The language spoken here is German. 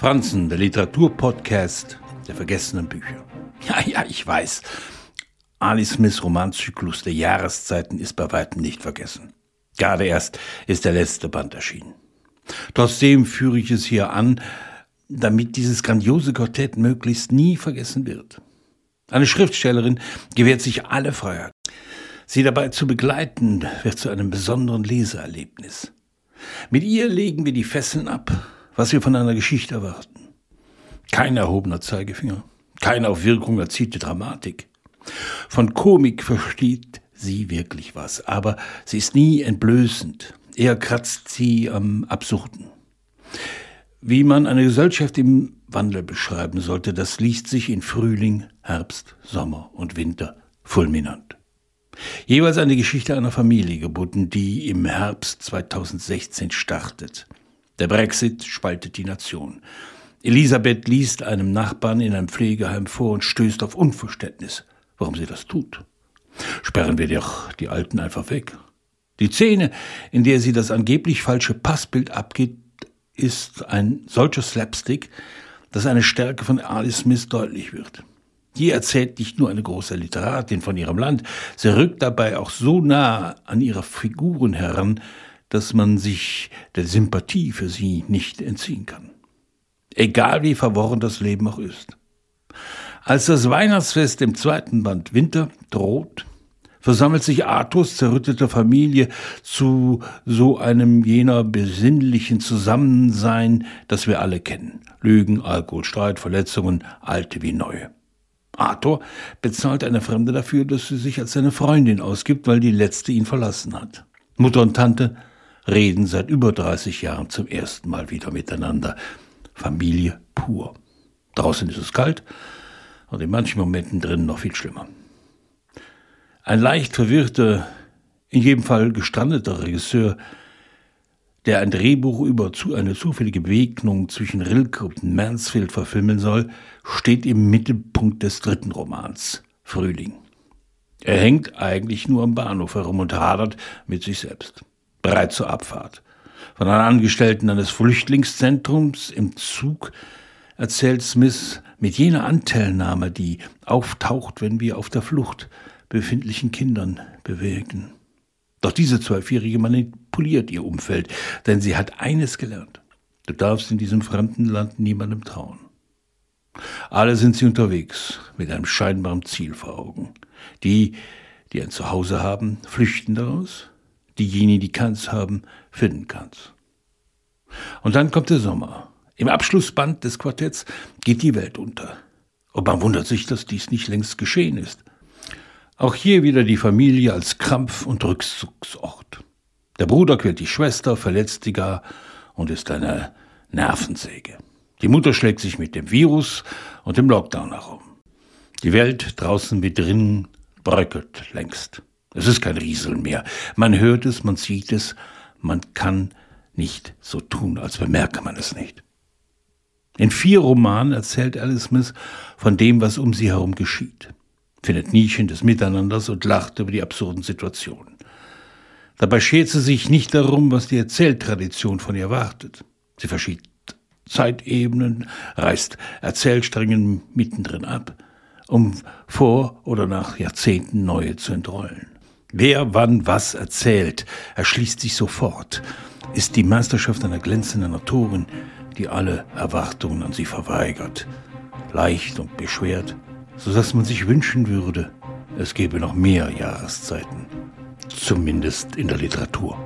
Franzen, der Literaturpodcast der vergessenen Bücher. Ja, ja, ich weiß. Ali Smiths Romanzyklus der Jahreszeiten ist bei weitem nicht vergessen. Gerade erst ist der letzte Band erschienen. Trotzdem führe ich es hier an, damit dieses grandiose Quartett möglichst nie vergessen wird. Eine Schriftstellerin gewährt sich alle Freiheit. Sie dabei zu begleiten, wird zu einem besonderen Leseerlebnis. Mit ihr legen wir die Fesseln ab, was wir von einer Geschichte erwarten. Kein erhobener Zeigefinger, keine auf Wirkung erzielte Dramatik. Von Komik versteht sie wirklich was, aber sie ist nie entblößend. Eher kratzt sie am Absurden. Wie man eine Gesellschaft im Wandel beschreiben sollte, das liest sich in Frühling, Herbst, Sommer und Winter fulminant. Jeweils eine Geschichte einer Familie gebunden, die im Herbst 2016 startet. Der Brexit spaltet die Nation. Elisabeth liest einem Nachbarn in einem Pflegeheim vor und stößt auf Unverständnis, warum sie das tut. Sperren wir doch die Alten einfach weg. Die Szene, in der sie das angeblich falsche Passbild abgibt, ist ein solcher Slapstick, dass eine Stärke von Alice Smith deutlich wird. Die erzählt nicht nur eine große Literatin von ihrem Land, sie rückt dabei auch so nah an ihre Figuren heran, dass man sich der Sympathie für sie nicht entziehen kann. Egal wie verworren das Leben auch ist. Als das Weihnachtsfest im zweiten Band Winter droht, versammelt sich Arthurs zerrüttete Familie zu so einem jener besinnlichen Zusammensein, das wir alle kennen. Lügen, Alkohol, Streit, Verletzungen, alte wie neue. Arthur bezahlt eine Fremde dafür, dass sie sich als seine Freundin ausgibt, weil die letzte ihn verlassen hat. Mutter und Tante reden seit über 30 Jahren zum ersten Mal wieder miteinander. Familie pur. Draußen ist es kalt und in manchen Momenten drinnen noch viel schlimmer. Ein leicht verwirrter, in jedem Fall gestrandeter Regisseur, der ein Drehbuch über zu eine zufällige Begegnung zwischen Rilke und Mansfield verfilmen soll, steht im Mittelpunkt des dritten Romans, Frühling. Er hängt eigentlich nur am Bahnhof herum und hadert mit sich selbst. Bereit zur Abfahrt. Von einer Angestellten eines Flüchtlingszentrums im Zug erzählt Smith mit jener Anteilnahme, die auftaucht, wenn wir auf der Flucht befindlichen Kindern bewegen. Doch diese zwölfjährige manipuliert ihr Umfeld, denn sie hat eines gelernt. Du darfst in diesem fremden Land niemandem trauen. Alle sind sie unterwegs, mit einem scheinbaren Ziel vor Augen. Die, die ein Zuhause haben, flüchten daraus. Diejenigen, die keins haben, finden keins. Und dann kommt der Sommer. Im Abschlussband des Quartetts geht die Welt unter. Und man wundert sich, dass dies nicht längst geschehen ist. Auch hier wieder die Familie als Krampf- und Rückzugsort. Der Bruder quält die Schwester, verletzt die gar und ist eine Nervensäge. Die Mutter schlägt sich mit dem Virus und dem Lockdown herum. Die Welt draußen wie drinnen bröckelt längst. Es ist kein Rieseln mehr. Man hört es, man sieht es, man kann nicht so tun, als bemerke man es nicht. In vier Romanen erzählt Alice Smith von dem, was um sie herum geschieht findet Nischen des Miteinanders und lacht über die absurden Situationen. Dabei schert sie sich nicht darum, was die Erzähltradition von ihr wartet. Sie verschiebt Zeitebenen, reißt Erzählsträngen mittendrin ab, um vor oder nach Jahrzehnten neue zu entrollen. Wer wann was erzählt, erschließt sich sofort, ist die Meisterschaft einer glänzenden Autorin, die alle Erwartungen an sie verweigert. Leicht und beschwert so dass man sich wünschen würde, es gäbe noch mehr Jahreszeiten, zumindest in der Literatur.